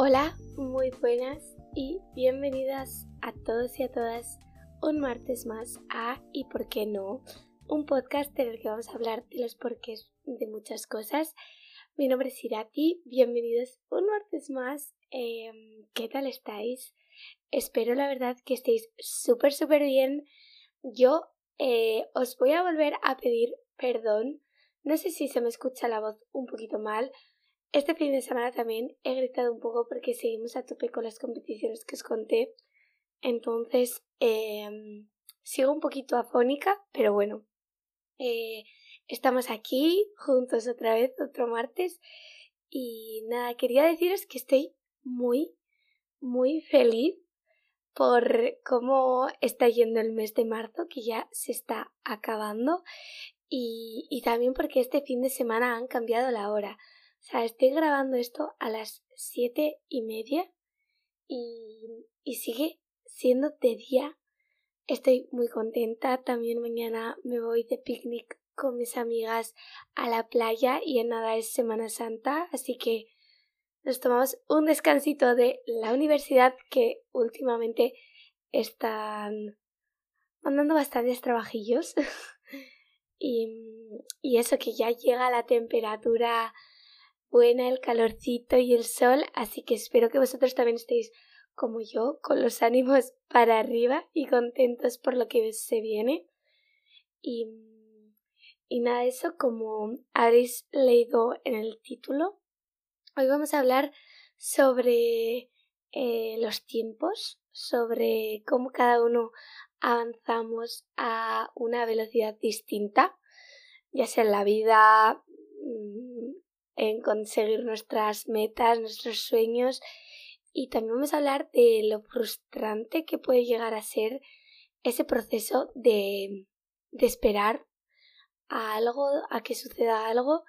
Hola, muy buenas y bienvenidas a todos y a todas un martes más a Y por qué no, un podcast en el que vamos a hablar de los porqués de muchas cosas. Mi nombre es Irati, bienvenidos un martes más. Em, ¿Qué tal estáis? Espero la verdad que estéis súper súper bien. Yo eh, os voy a volver a pedir perdón. No sé si se me escucha la voz un poquito mal este fin de semana también he gritado un poco porque seguimos a tope con las competiciones que os conté. Entonces, em, sigo un poquito afónica, pero bueno. Eh, estamos aquí juntos otra vez, otro martes. Y nada, quería deciros que estoy muy, muy feliz por cómo está yendo el mes de marzo, que ya se está acabando. Y, y también porque este fin de semana han cambiado la hora. O sea, estoy grabando esto a las siete y media y, sigue siendo de día. Estoy muy contenta. También mañana me voy de picnic con mis amigas a la playa y en nada es Semana Santa, así que nos tomamos un descansito de la universidad que últimamente están mandando bastantes trabajillos y eso que ya llega la temperatura buena el calorcito y el sol, así que espero que vosotros también estéis como yo, con los ánimos para arriba y contentos por lo que se viene. Y, y nada, eso como habréis leído en el título, hoy vamos a hablar sobre eh, los tiempos, sobre cómo cada uno avanzamos a una velocidad distinta, ya sea en la vida, mm, en conseguir nuestras metas, nuestros sueños y también vamos a hablar de lo frustrante que puede llegar a ser ese proceso de, de esperar a algo, a que suceda algo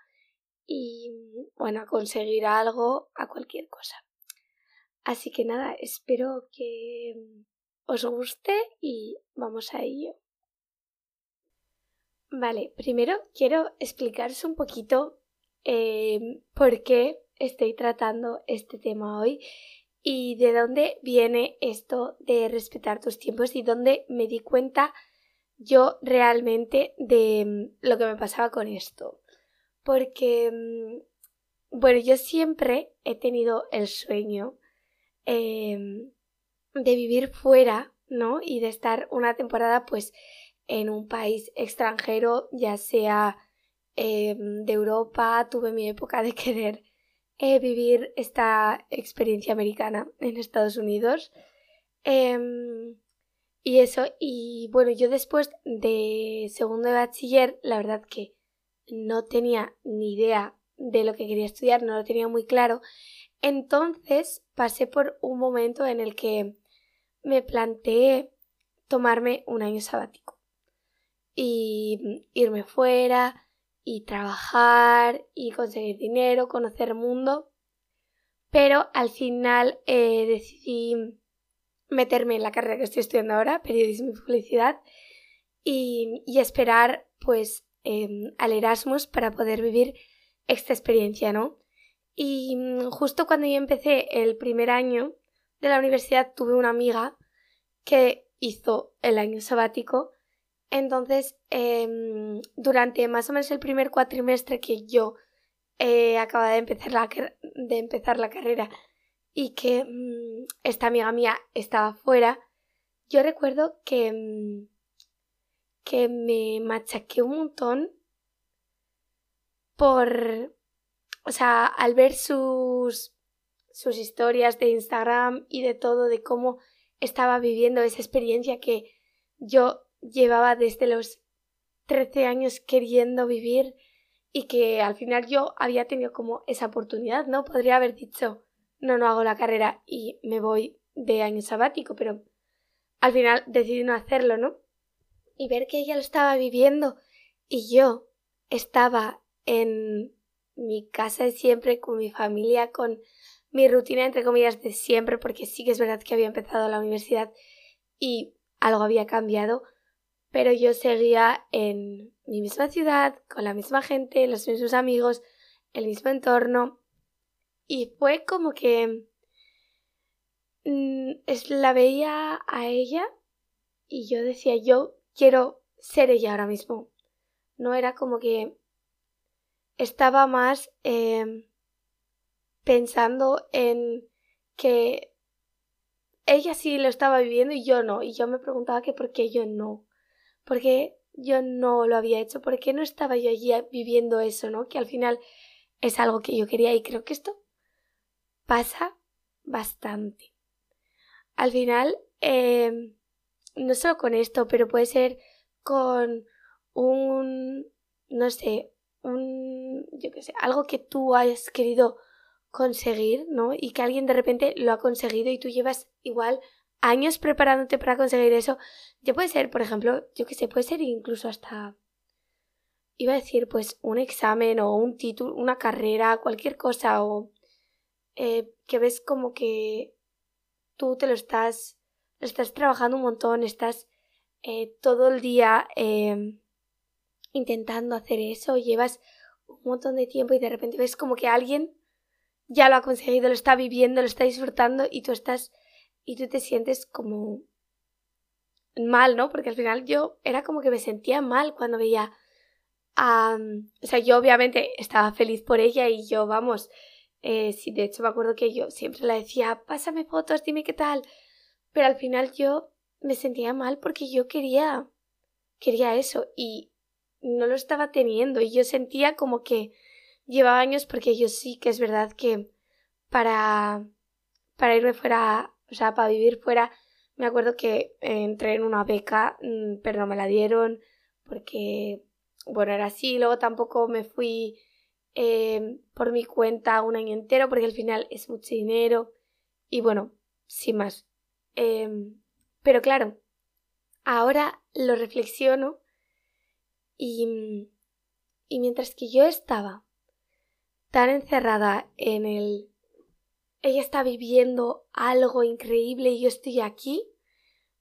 y bueno, a conseguir algo, a cualquier cosa. Así que nada, espero que os guste y vamos a ello. Vale, primero quiero explicaros un poquito eh, por qué estoy tratando este tema hoy y de dónde viene esto de respetar tus tiempos y dónde me di cuenta yo realmente de mm, lo que me pasaba con esto. Porque, mm, bueno, yo siempre he tenido el sueño em, de vivir fuera, ¿no? Y de estar una temporada pues en un país extranjero, ya sea Em, de Europa, tuve mi época de querer eh, vivir esta experiencia americana en Estados Unidos. Em, y eso, y bueno, yo después de segundo de bachiller, la verdad que no tenía ni idea de lo que quería estudiar, no lo tenía muy claro. Entonces pasé por un momento en el que me planteé tomarme un año sabático y irme fuera, y trabajar y conseguir dinero, conocer mundo. Pero al final eh, decidí meterme en la carrera que estoy estudiando ahora, periodismo y publicidad, y, esperar pues em, al Erasmus para poder vivir esta experiencia, ¿no? Y mm, justo cuando yo empecé el primer año de la universidad tuve una amiga que hizo el año sabático entonces, em, durante más o menos el primer cuatrimestre que yo eh, acababa de empezar, la, de empezar la carrera y que mm, esta amiga mía estaba fuera, yo recuerdo que, mm, que me machaqué un montón por, o sea, al ver sus, sus historias de Instagram y de todo, de cómo estaba viviendo esa experiencia que yo llevaba desde los 13 años queriendo vivir y que al final yo había tenido como esa oportunidad, ¿no? Podría haber dicho, no, no hago la carrera y me voy de año sabático, pero al final decidí no hacerlo, ¿no? Y ver que ella lo estaba viviendo y yo estaba en mi casa de siempre, con mi familia, con mi rutina, entre comillas, de siempre, porque sí que es verdad que había empezado la universidad y algo había cambiado, pero yo seguía en mi misma ciudad, con la misma gente, los mismos amigos, el mismo entorno. Y fue como que mm, es, la veía a ella y yo decía, yo quiero ser ella ahora mismo. No era como que estaba más em, pensando en que ella sí lo estaba viviendo y yo no. Y yo me preguntaba que por qué yo no. Porque yo no lo había hecho, por qué no estaba yo allí viviendo eso, ¿no? Que al final es algo que yo quería y creo que esto pasa bastante. Al final, em, no solo con esto, pero puede ser con un, no sé, un, yo qué sé, algo que tú hayas querido conseguir, ¿no? Y que alguien de repente lo ha conseguido y tú llevas igual años preparándote para conseguir eso. Ya puede ser, por ejemplo, yo qué sé, puede ser incluso hasta iba a decir pues un examen o un título, una carrera, cualquier cosa o eh, que ves como que tú te lo estás, lo estás trabajando un montón, estás eh, todo el día em, intentando hacer eso, llevas un montón de tiempo y de repente ves como que alguien ya lo ha conseguido, lo está viviendo, lo está disfrutando y tú estás y tú te sientes como mal, ¿no? Porque al final yo era como que me sentía mal cuando veía a... o sea, yo obviamente estaba feliz por ella y yo, vamos, eh, sí, de hecho me acuerdo que yo siempre le decía, pásame fotos, dime qué tal. Pero al final yo me sentía mal porque yo quería, quería eso y no lo estaba teniendo y yo sentía como que llevaba años porque yo sí que es verdad que para, para irme fuera, o sea, para vivir fuera, me acuerdo que entré en una beca, mm, pero no me la dieron porque, bueno, era así, luego tampoco me fui eh, por mi cuenta un año entero porque al final es mucho dinero y bueno, sin más. Em, pero claro, ahora lo reflexiono y, y mientras que yo estaba tan encerrada en el... Ella está viviendo algo increíble y yo estoy aquí,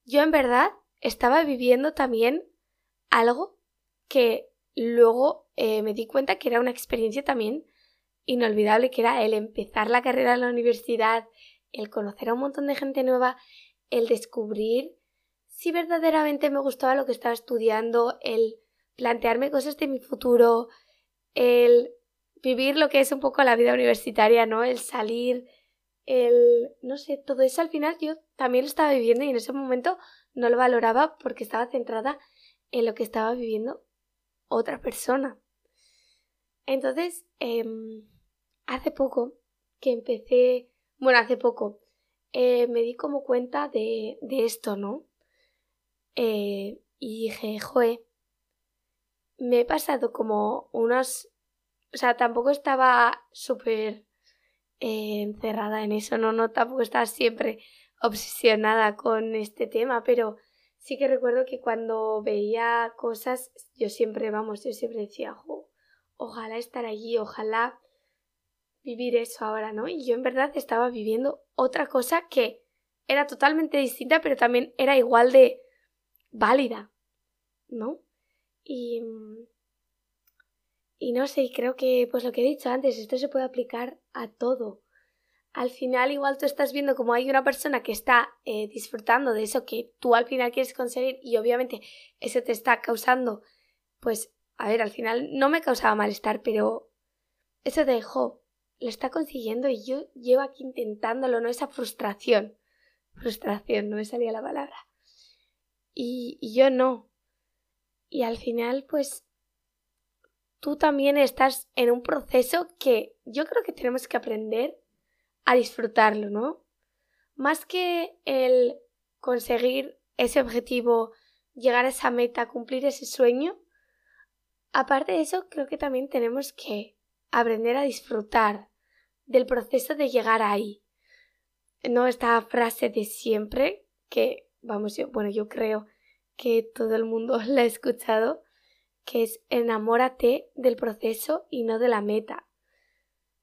yo en verdad estaba viviendo también algo que luego eh, me di cuenta que era una experiencia también inolvidable, que era el empezar la carrera en la universidad, el conocer a un montón de gente nueva, el descubrir si verdaderamente me gustaba lo que estaba estudiando, el plantearme cosas de mi futuro, el vivir lo que es un poco la vida universitaria, ¿no? El salir, el... no sé, todo eso al final yo también lo estaba viviendo y en ese momento no lo valoraba porque estaba centrada en lo que estaba viviendo otra persona. Entonces, em, hace poco que empecé, bueno, hace poco, eh, me di como cuenta de, de esto, ¿no? Eh, y dije, joe, me he pasado como unos o sea, tampoco estaba súper eh, encerrada en eso, no, no, tampoco estaba siempre obsesionada con este tema, pero sí que recuerdo que cuando veía cosas, yo siempre, vamos, yo siempre decía, ojalá estar allí, ojalá vivir eso ahora, ¿no? Y yo en verdad estaba viviendo otra cosa que era totalmente distinta, pero también era igual de válida, ¿no? Y, y no sé, creo que, pues lo que he dicho antes, esto se puede aplicar a todo. Al final, igual tú estás viendo como hay una persona que está eh, disfrutando de eso que tú al final quieres conseguir y obviamente eso te está causando, pues, a ver, al final no me causaba malestar, pero eso te dejó, lo está consiguiendo y yo llevo aquí intentándolo, ¿no? Esa frustración. Frustración, no me salía la palabra. Y, y yo no. Y al final, pues tú también estás en un proceso que yo creo que tenemos que aprender a disfrutarlo, ¿no? Más que el conseguir ese objetivo, llegar a esa meta, cumplir ese sueño, aparte de eso, creo que también tenemos que aprender a disfrutar del proceso de llegar ahí. No esta frase de siempre, que, vamos, yo, bueno, yo creo que todo el mundo la ha escuchado, que es enamórate del proceso y no de la meta.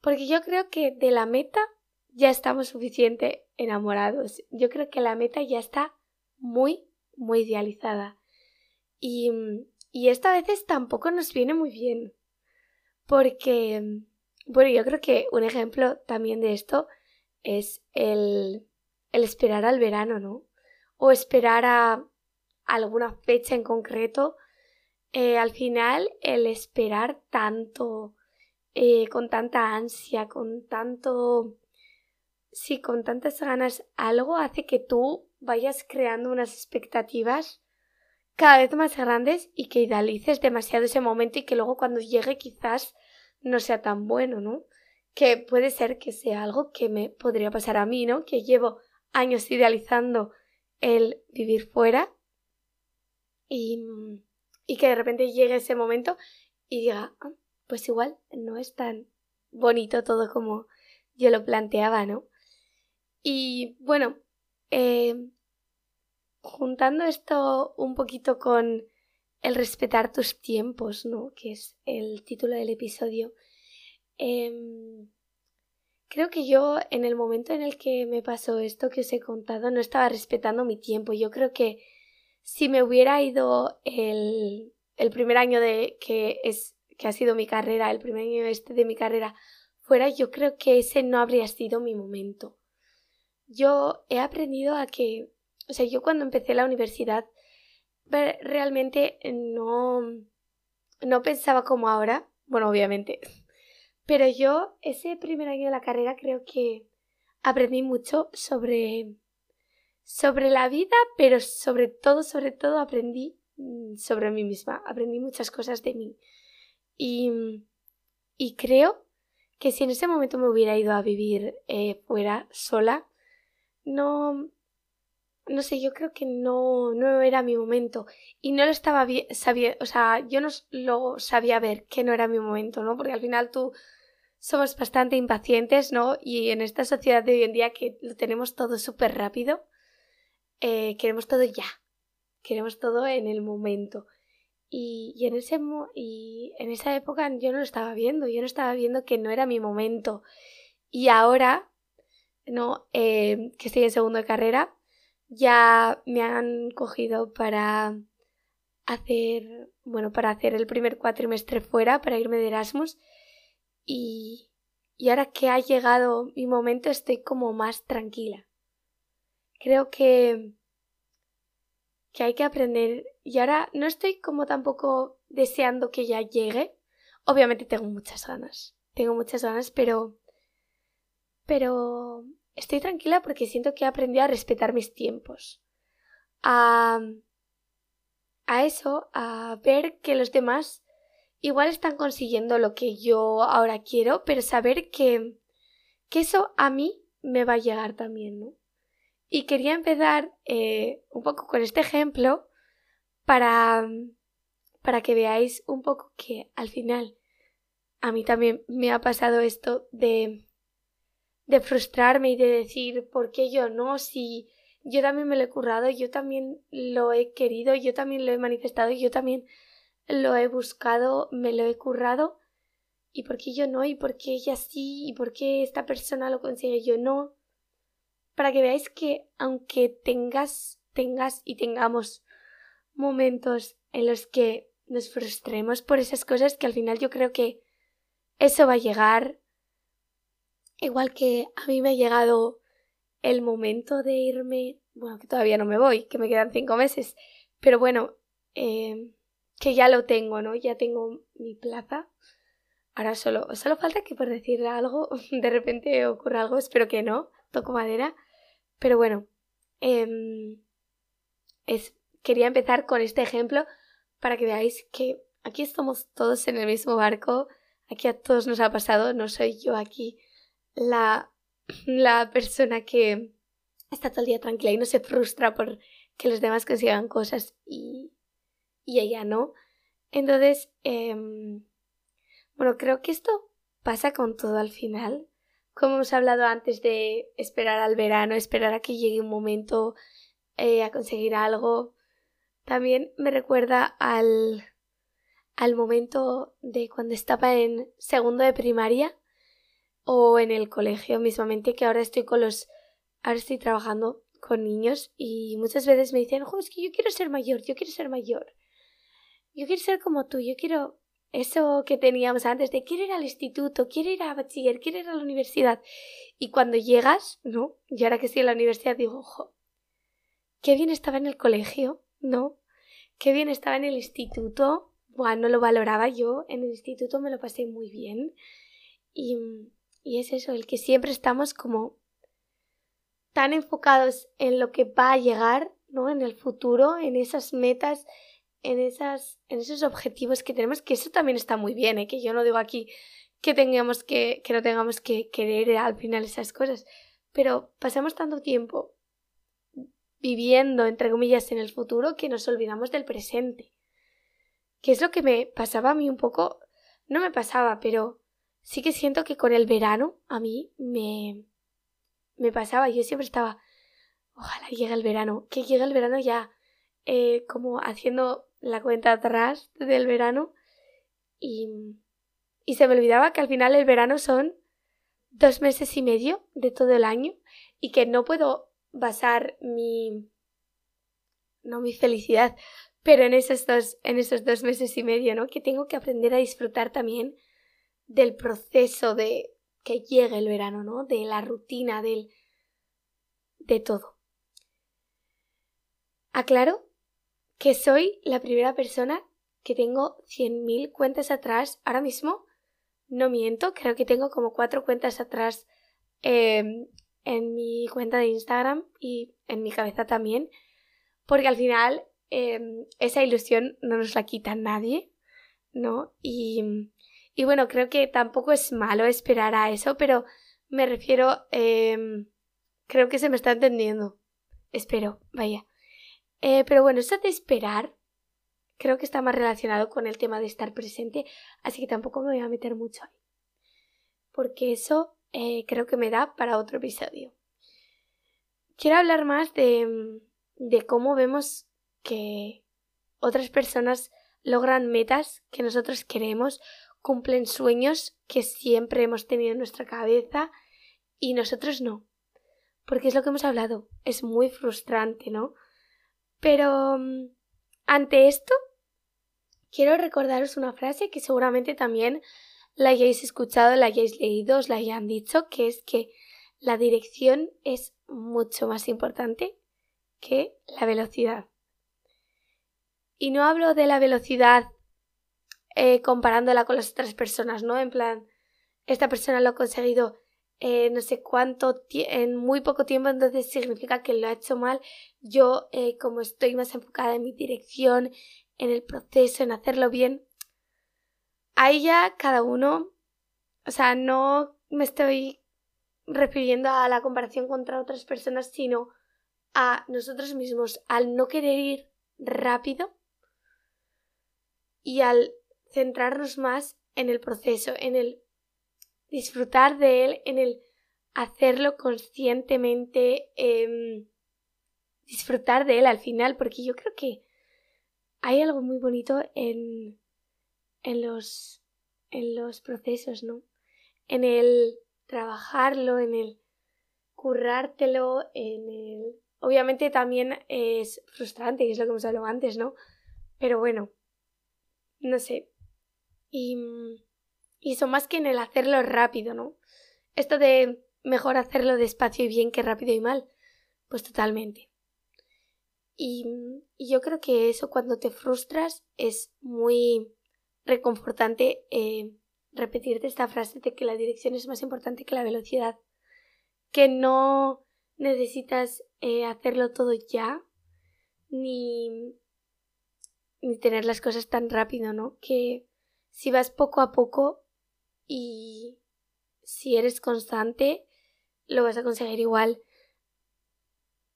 Porque yo creo que de la meta ya estamos suficiente enamorados. Yo creo que la meta ya está muy, muy idealizada. Y, y esto a veces tampoco nos viene muy bien. Porque, bueno, yo creo que un ejemplo también de esto es el, el esperar al verano, ¿no? O esperar a alguna fecha en concreto. Eh, al final, el esperar tanto, eh, con tanta ansia, con tanto... Sí, con tantas ganas, algo hace que tú vayas creando unas expectativas cada vez más grandes y que idealices demasiado ese momento y que luego cuando llegue quizás no sea tan bueno, ¿no? Que puede ser que sea algo que me podría pasar a mí, ¿no? Que llevo años idealizando el vivir fuera y, y que de repente llegue ese momento y diga, ah, pues igual no es tan bonito todo como yo lo planteaba, ¿no? Y bueno, eh, juntando esto un poquito con el respetar tus tiempos, ¿no? Que es el título del episodio. Em, creo que yo en el momento en el que me pasó esto que os he contado no estaba respetando mi tiempo. Yo creo que si me hubiera ido el, el primer año de que es que ha sido mi carrera, el primer año este de mi carrera fuera, yo creo que ese no habría sido mi momento. Yo he aprendido a que, o sea, yo cuando empecé la universidad realmente no no pensaba como ahora, bueno, obviamente, pero yo ese primer año de la carrera creo que aprendí mucho sobre sobre la vida, pero sobre todo, sobre todo aprendí mm, sobre mí misma, aprendí muchas cosas de mí. Y, y creo que si en ese momento me hubiera ido a vivir eh, fuera sola, no, no sé, yo creo que no, no era mi momento. Y no lo estaba bien, sabía, o sea, yo no lo sabía ver que no era mi momento, ¿no? Porque al final tú somos bastante impacientes, ¿no? Y en esta sociedad de hoy en día que lo tenemos todo súper rápido, eh, queremos todo ya. Queremos todo en el momento. Y, y, en ese, y en esa época yo no lo estaba viendo, yo no estaba viendo que no era mi momento. Y ahora, ¿no? Eh, que estoy en segundo de carrera, ya me han cogido para hacer, bueno, para hacer el primer cuatrimestre fuera, para irme de Erasmus. Y, y ahora que ha llegado mi momento estoy como más tranquila. Creo que, que hay que aprender y ahora no estoy como tampoco deseando que ya llegue. Obviamente tengo muchas ganas, tengo muchas ganas, pero pero estoy tranquila porque siento que he aprendido a respetar mis tiempos. A, a eso, a ver que los demás igual están consiguiendo lo que yo ahora quiero, pero saber que, que eso a mí me va a llegar también, ¿no? Y quería empezar eh, un poco con este ejemplo para, para que veáis un poco que al final a mí también me ha pasado esto de de frustrarme y de decir, ¿por qué yo no? Si yo también me lo he currado, yo también lo he querido, yo también lo he manifestado, yo también lo he buscado, me lo he currado. ¿Y por qué yo no? ¿Y por qué ella sí? ¿Y por qué esta persona lo consigue yo no? Para que veáis que aunque tengas, tengas y tengamos momentos en los que nos frustremos por esas cosas que al final yo creo que eso va a llegar, Igual que a mí me ha llegado el momento de irme, bueno, que todavía no me voy, que me quedan cinco meses, pero bueno, eh, que ya lo tengo, ¿no? Ya tengo mi plaza. Ahora solo, solo falta que por decir algo, de repente ocurra algo, espero que no, toco madera. Pero bueno, eh, es, quería empezar con este ejemplo para que veáis que aquí estamos todos en el mismo barco, aquí a todos nos ha pasado, no soy yo aquí la, la persona que está todo el día tranquila y no se frustra por que los demás consigan cosas y, y ella no. Entonces, em, bueno, creo que esto pasa con todo al final. Como hemos hablado antes de esperar al verano, esperar a que llegue un momento eh, a conseguir algo, también me recuerda al, al momento de cuando estaba en segundo de primaria o en el colegio mismamente, que ahora estoy con los, ahora estoy trabajando con niños y muchas veces me dicen, jo, es que yo quiero ser mayor, yo quiero ser mayor, yo quiero ser como tú, yo quiero eso que teníamos antes de quiero ir al instituto, quiero ir a bachiller, quiero ir a la universidad. Y cuando llegas, ¿no? Y ahora que estoy en la universidad digo, ojo, qué bien estaba en el colegio, ¿no? Qué bien estaba en el instituto. Bueno, no lo valoraba yo. En el instituto me lo pasé muy bien. Y, y es eso, el que siempre estamos como tan enfocados en lo que va a llegar, ¿no? En el futuro, en esas metas, en, esas, en esos objetivos que tenemos, que eso también está muy bien, ¿eh? Que yo no digo aquí que tengamos que, que no tengamos que querer al final esas cosas, pero pasamos tanto tiempo viviendo, entre comillas, en el futuro que nos olvidamos del presente. Que es lo que me pasaba a mí un poco, no me pasaba, pero sí que siento que con el verano a mí me, me pasaba, yo siempre estaba, ojalá llegue el verano, que llegue el verano ya, eh, como haciendo la cuenta atrás del verano y, y se me olvidaba que al final el verano son dos meses y medio de todo el año y que no puedo basar mi no mi felicidad pero en esos dos en esos dos meses y medio no que tengo que aprender a disfrutar también del proceso de que llegue el verano no de la rutina del de todo. Aclaro que soy la primera persona que tengo 100.000 cuentas atrás ahora mismo no miento creo que tengo como cuatro cuentas atrás eh, en mi cuenta de Instagram y en mi cabeza también, porque al final em, esa ilusión no nos la quita nadie, ¿no? Y, y, bueno, creo que tampoco es malo esperar a eso, pero me refiero, eh, creo que se me está entendiendo, espero, vaya. Eh, pero bueno, eso de esperar creo que está más relacionado con el tema de estar presente, así que tampoco me voy a meter mucho ahí. Porque eso eh, creo que me da para otro episodio. Quiero hablar más de, de cómo vemos que otras personas logran metas que nosotros queremos, cumplen sueños que siempre hemos tenido en nuestra cabeza y nosotros no. Porque es lo que hemos hablado, es muy frustrante, ¿no? Pero mm, ante esto, quiero recordaros una frase que seguramente también la hayáis escuchado, la hayáis leído, os la hayan dicho, que es que la dirección es mucho más importante que la velocidad. Y no hablo de la velocidad eh, comparándola con las otras personas, ¿no? En plan, esta persona lo ha conseguido eh, no sé cuánto en muy poco tiempo, entonces significa que lo ha hecho mal. Yo, eh, como estoy más enfocada en mi dirección, en el proceso, en hacerlo bien, ahí ya cada uno, o sea, no me estoy refiriendo a la comparación contra otras personas, sino a nosotros mismos, al no querer ir rápido y al centrarnos más en el proceso, en el disfrutar de él, en el hacerlo conscientemente, em, disfrutar de él al final, porque yo creo que hay algo muy bonito en en los, en los procesos, ¿no? En el trabajarlo, en el currártelo, en el... Obviamente también es frustrante, que es lo que hemos hablado antes, ¿no? Pero bueno, no sé. Y, y eso más que en el hacerlo rápido, ¿no? Esto de mejor hacerlo despacio y bien que rápido y mal, pues totalmente. Y, yo creo que eso cuando te frustras es muy reconfortante eh, repetirte esta frase de que la dirección es más importante que la velocidad, que no necesitas eh, hacerlo todo ya, ni, ni tener las cosas tan rápido, ¿no? Que si vas poco a poco y si eres constante, lo vas a conseguir igual.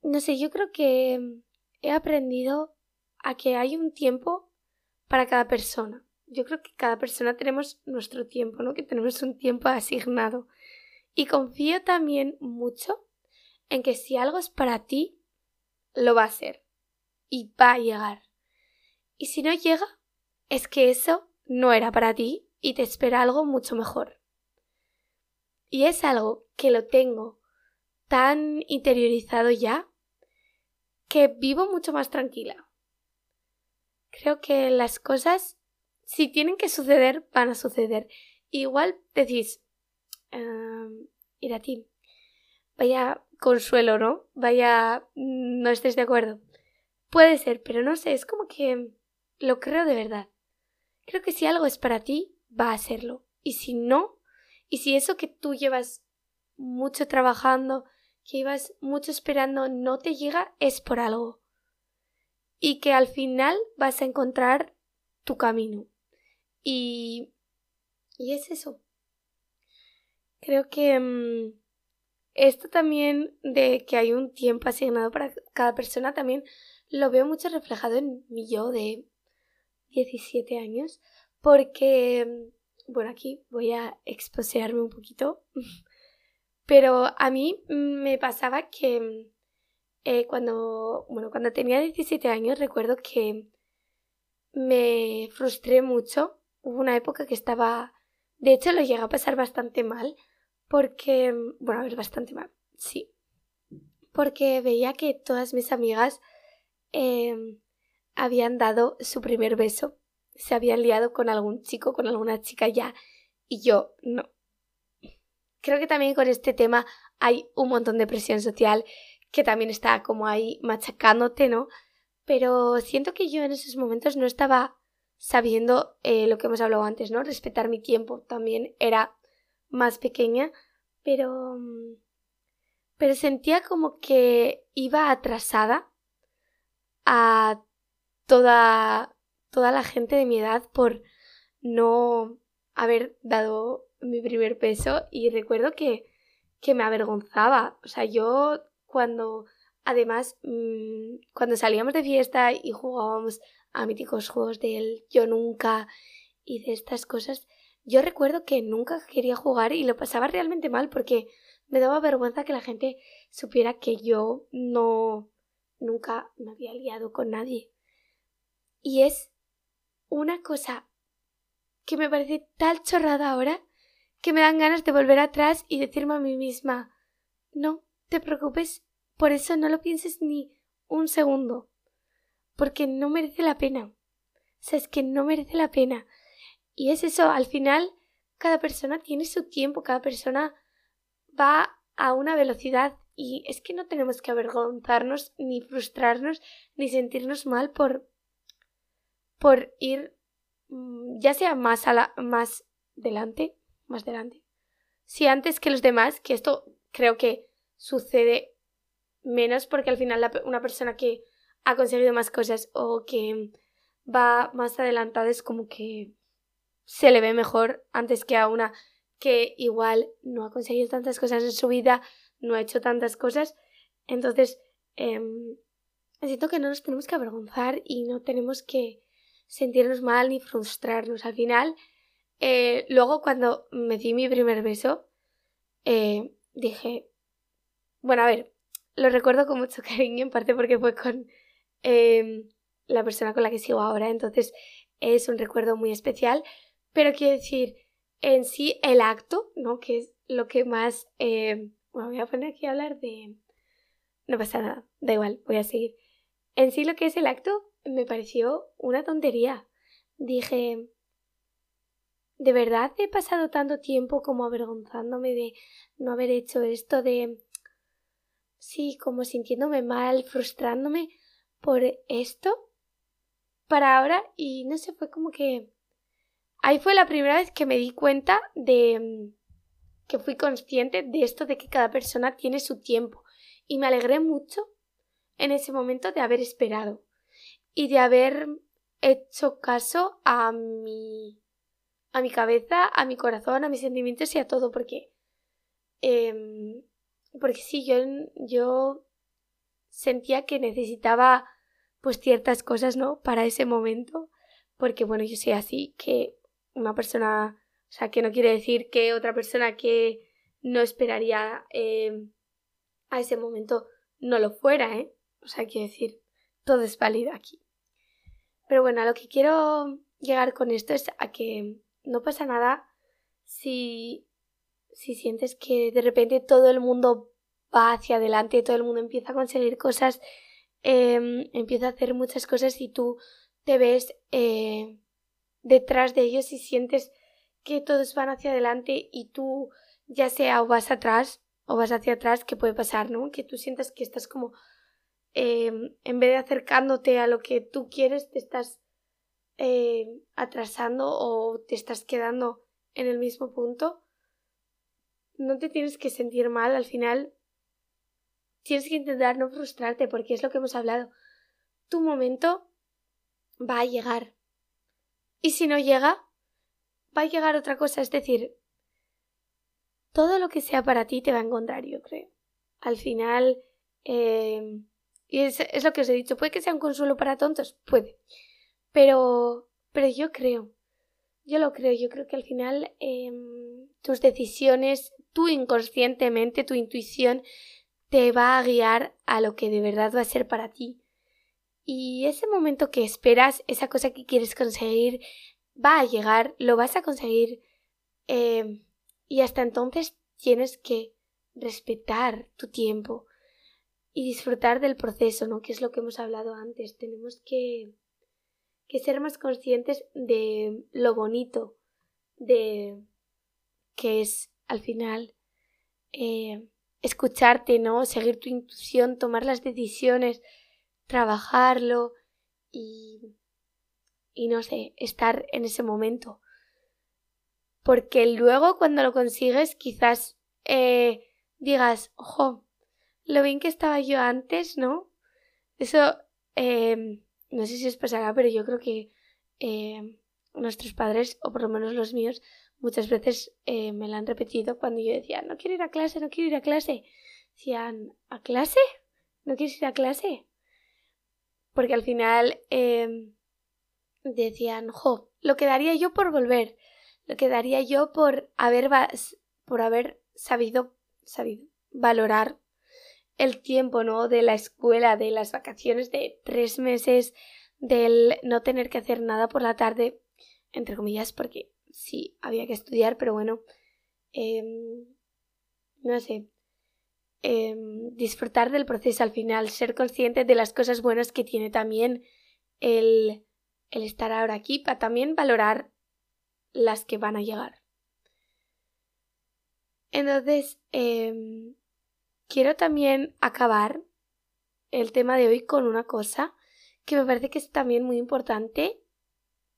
No sé, yo creo que he aprendido a que hay un tiempo para cada persona yo creo que cada persona tenemos nuestro tiempo, ¿no? Que tenemos un tiempo asignado. Y confío también mucho en que si algo es para ti, lo va a ser. Y va a llegar. Y si no llega, es que eso no era para ti y te espera algo mucho mejor. Y es algo que lo tengo tan interiorizado ya que vivo mucho más tranquila. Creo que las cosas si tienen que suceder, van a suceder. Igual decís, ir a ti, vaya consuelo, ¿no? Vaya, no estés de acuerdo. Puede ser, pero no sé, es como que lo creo de verdad. Creo que si algo es para ti, va a serlo. Y si no, y si eso que tú llevas mucho trabajando, que llevas mucho esperando, no te llega, es por algo. Y que al final vas a encontrar tu camino. Y, y es eso. Creo que mm, esto también de que hay un tiempo asignado para cada persona también lo veo mucho reflejado en mi yo de 17 años porque, mm, bueno, aquí voy a exposearme un poquito, pero a mí me pasaba que mm, eh, cuando, bueno, cuando tenía 17 años recuerdo que me frustré mucho. Hubo una época que estaba, de hecho lo llegué a pasar bastante mal porque, bueno, a ver, bastante mal, sí, porque veía que todas mis amigas em, habían dado su primer beso, se habían liado con algún chico, con alguna chica ya, y yo no. Creo que también con este tema hay un montón de presión social que también está como ahí machacándote, ¿no? Pero siento que yo en esos momentos no estaba sabiendo eh, lo que hemos hablado antes, ¿no? Respetar mi tiempo. También era más pequeña, pero, mm, pero sentía como que iba atrasada a toda, toda la gente de mi edad por no haber dado mi primer peso y recuerdo que, que me avergonzaba. O sea, yo cuando, además, mm, cuando salíamos de fiesta y jugábamos a míticos juegos del yo nunca y de estas cosas, yo recuerdo que nunca quería jugar y lo pasaba realmente mal porque me daba vergüenza que la gente supiera que yo no nunca me había liado con nadie. Y es una cosa que me parece tal chorrada ahora que me dan ganas de volver atrás y decirme a mí misma no te preocupes, por eso no lo pienses ni un segundo, porque no merece la pena. O sea, es que no merece la pena. Y es eso, al final cada persona tiene su tiempo, cada persona va a una velocidad y es que no tenemos que avergonzarnos ni frustrarnos ni sentirnos mal por por ir mm, ya sea más a la más delante, más delante. Si antes que los demás, que esto creo que sucede menos porque al final una persona que ha conseguido más cosas o que va más adelantada es como que se le ve mejor antes que a una que igual no ha conseguido tantas cosas en su vida, no ha hecho tantas cosas. Entonces, eh, siento que no nos tenemos que avergonzar y no tenemos que sentirnos mal ni frustrarnos. Al final, eh, luego cuando me di mi primer beso, eh, dije, bueno, a ver, lo recuerdo con mucho cariño, en parte porque fue con em, la persona con la que sigo ahora, entonces es un recuerdo muy especial, pero quiero decir, en sí el acto, ¿no? Que es lo que más... Eh, bueno, voy a poner aquí a hablar de... No pasa nada, da igual, voy a seguir. En sí lo que es el acto me pareció una tontería. Dije, ¿de verdad he pasado tanto tiempo como avergonzándome de no haber hecho esto, de... Sí, como sintiéndome mal, frustrándome por esto? Para ahora, y no sé, fue como que Ahí fue la primera vez que me di cuenta de que fui consciente de esto de que cada persona tiene su tiempo y me alegré mucho en ese momento de haber esperado y de haber hecho caso a mi a mi cabeza, a mi corazón, a mis sentimientos y a todo porque eh, porque sí yo yo sentía que necesitaba pues ciertas cosas, ¿no? Para ese momento porque bueno, yo sé así que una persona, o sea, que no quiere decir que otra persona que no esperaría eh, a ese momento no lo fuera, ¿eh? O sea, quiero decir, todo es válido aquí. Pero bueno, a lo que quiero llegar con esto es a que no pasa nada si, si sientes que de repente todo el mundo va hacia adelante, todo el mundo empieza a conseguir cosas, em, empieza a hacer muchas cosas y tú te ves eh, detrás de ellos y sientes que todos van hacia adelante y tú ya sea o vas atrás o vas hacia atrás, ¿qué puede pasar, ¿no? Que tú sientas que estás como, em, en vez de acercándote a lo que tú quieres, te estás eh, atrasando o te estás quedando en el mismo punto. No te tienes que sentir mal, al final tienes que intentar no frustrarte porque es lo que hemos hablado. Tu momento va a llegar. Y si no llega, va a llegar otra cosa. Es decir, todo lo que sea para ti te va a encontrar, yo creo. Al final, eh, y es, es, lo que os he dicho, puede que sea un consuelo para tontos, puede. Pero, pero yo creo, yo lo creo, yo creo que al final eh, tus decisiones, tú inconscientemente, tu intuición, te va a guiar a lo que de verdad va a ser para ti. Y ese momento que esperas, esa cosa que quieres conseguir, va a llegar, lo vas a conseguir. Eh, y hasta entonces tienes que respetar tu tiempo y disfrutar del proceso, ¿no? Que es lo que hemos hablado antes. Tenemos que, que ser más conscientes de lo bonito, de que es al final eh, escucharte, ¿no? Seguir tu intuición, tomar las decisiones, trabajarlo y, y no sé, estar en ese momento. Porque luego cuando lo consigues quizás eh, digas, ojo, lo bien que estaba yo antes, ¿no? Eso, eh, no sé si os pasará, pero yo creo que eh, nuestros padres, o por lo menos los míos, muchas veces eh, me lo han repetido cuando yo decía, no quiero ir a clase, no quiero ir a clase. Decían, ¿a clase? ¿No quieres ir a clase? Porque al final eh, decían, jo, lo que daría yo por volver, lo que daría yo por haber, por haber sabido, sabido valorar el tiempo, ¿no? De la escuela, de las vacaciones de tres meses, del no tener que hacer nada por la tarde, entre comillas, porque sí, había que estudiar, pero bueno, eh, no sé, eh, disfrutar del proceso al final, ser consciente de las cosas buenas que tiene también el, el estar ahora aquí, para también valorar las que van a llegar. Entonces, eh, quiero también acabar el tema de hoy con una cosa que me parece que es también muy importante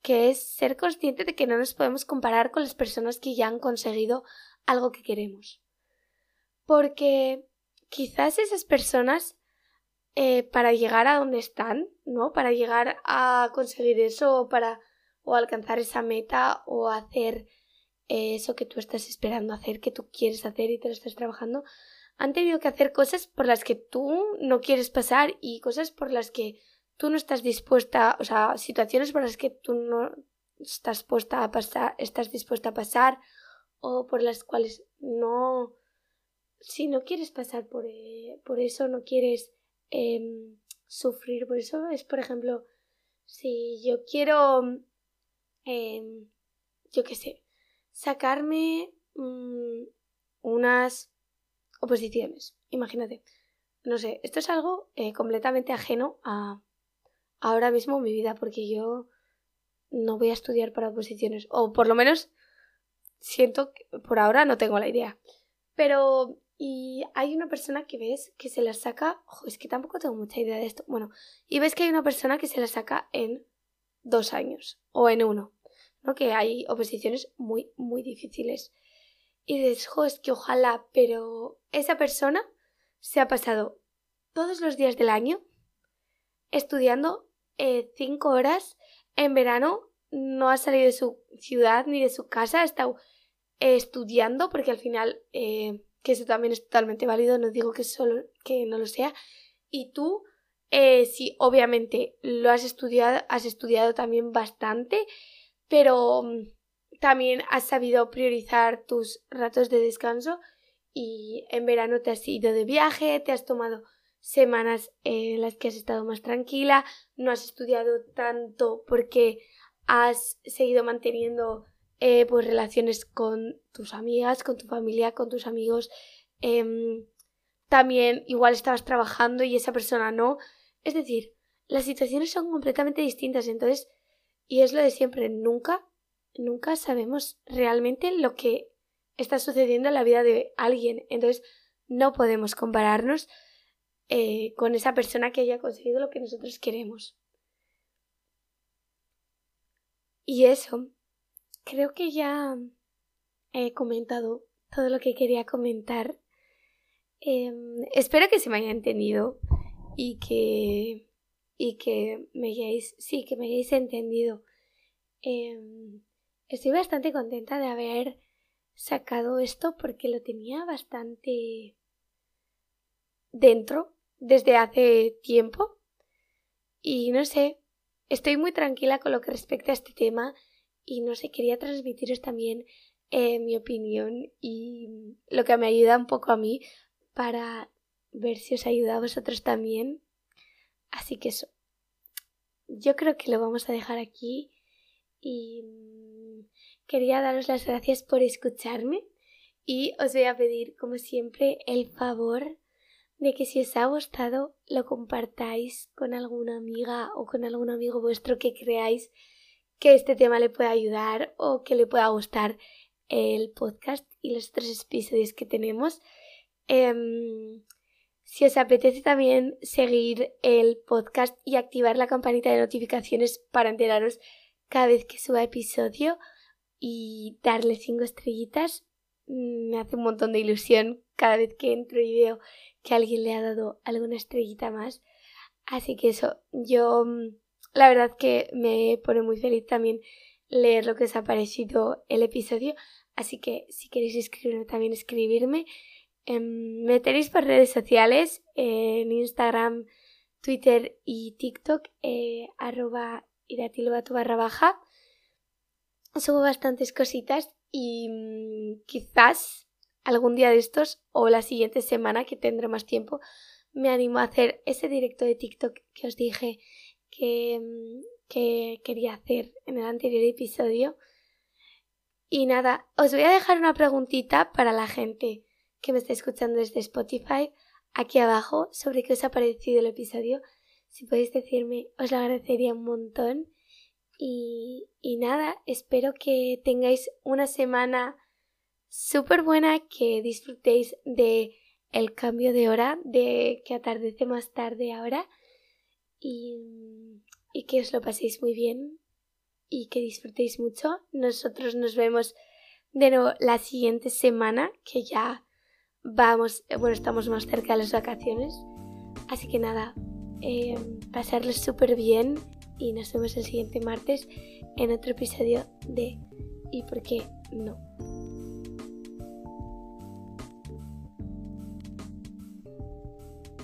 que es ser consciente de que no nos podemos comparar con las personas que ya han conseguido algo que queremos. Porque quizás esas personas, eh, para llegar a donde están, ¿no? Para llegar a conseguir eso para o alcanzar esa meta o hacer eso que tú estás esperando hacer, que tú quieres hacer y te lo estás trabajando, han tenido que hacer cosas por las que tú no quieres pasar y cosas por las que tú no estás dispuesta, o sea, situaciones por las que tú no estás dispuesta a pasar, estás dispuesta a pasar o por las cuales no, si no quieres pasar por, eh, por eso, no quieres eh, sufrir por eso, es por ejemplo, si yo quiero, eh, yo qué sé, sacarme mmm, unas oposiciones, imagínate. No sé, esto es algo eh, completamente ajeno a, ahora mismo mi vida porque yo no voy a estudiar para oposiciones o por lo menos siento que por ahora no tengo la idea. Pero y hay una persona que ves que se la saca, es que tampoco tengo mucha idea de esto. Bueno, y ves que hay una persona que se la saca en dos años o en uno, ¿no? Que hay oposiciones muy, muy difíciles. Y dices, es que ojalá, pero esa persona se ha pasado todos los días del año estudiando eh, cinco horas en verano, no ha salido de su ciudad ni de su casa, ha estado eh, estudiando, porque al final, eh, que eso también es totalmente válido, no digo que solo que no lo sea, y tú, sí, obviamente lo has estudiado, has estudiado también bastante, pero mm, también has sabido priorizar tus ratos de descanso y en verano te has ido de viaje, te has tomado semanas en las que has estado más tranquila, no has estudiado tanto porque has seguido manteniendo eh, pues relaciones con tus amigas, con tu familia, con tus amigos. Eh, también igual estabas trabajando y esa persona no. Es decir, las situaciones son completamente distintas. Entonces, Y es lo de siempre, nunca, nunca sabemos realmente lo que está sucediendo en la vida de alguien. Entonces, no podemos compararnos eh, con esa persona que haya conseguido lo que nosotros queremos. Y eso, creo que ya he comentado todo lo que quería comentar. Em, espero que se me haya entendido y que, y que me hayáis, sí, que me hayáis entendido. Em, estoy bastante contenta de haber sacado esto porque lo tenía bastante dentro desde hace tiempo y no sé, estoy muy tranquila con lo que respecta a este tema y no sé, quería transmitiros también eh, mi opinión y lo que me ayuda un poco a mí para ver si os ayuda a vosotros también. Así que eso, yo creo que lo vamos a dejar aquí y quería daros las gracias por escucharme y os voy a pedir como siempre el favor de que si os ha gustado lo compartáis con alguna amiga o con algún amigo vuestro que creáis que este tema le pueda ayudar o que le pueda gustar el podcast y los tres episodios que tenemos. Em, si os apetece también seguir el podcast y activar la campanita de notificaciones para enteraros cada vez que suba episodio y darle cinco estrellitas, mm, me hace un montón de ilusión cada vez que entro y veo que alguien le ha dado alguna estrellita más. Así que eso, yo mm, la verdad que me pone muy feliz también leer lo que os ha parecido el episodio. Así que si queréis escribirme, también escribirme. Em, me tenéis por redes sociales en Instagram, Twitter y TikTok, eh, arroba baja. Subo bastantes cositas y mm, quizás algún día de estos o la siguiente semana que tendré más tiempo me animo a hacer ese directo de TikTok que os dije que, mm, que quería hacer en el anterior episodio. Y nada, os voy a dejar una preguntita para la gente que me está escuchando desde Spotify aquí abajo sobre qué os ha parecido el episodio. Si podéis decirme, os lo agradecería un montón. Y, nada, espero que tengáis una semana súper buena, que disfrutéis de el cambio de hora, de que atardece más tarde ahora y, que os lo paséis muy bien y que disfrutéis mucho. Nosotros nos vemos de nuevo la siguiente semana, que ya vamos, bueno, estamos más cerca de las vacaciones. Así que nada, eh, pasarles súper bien y nos vemos el siguiente martes en otro episodio de ¿Y por qué no?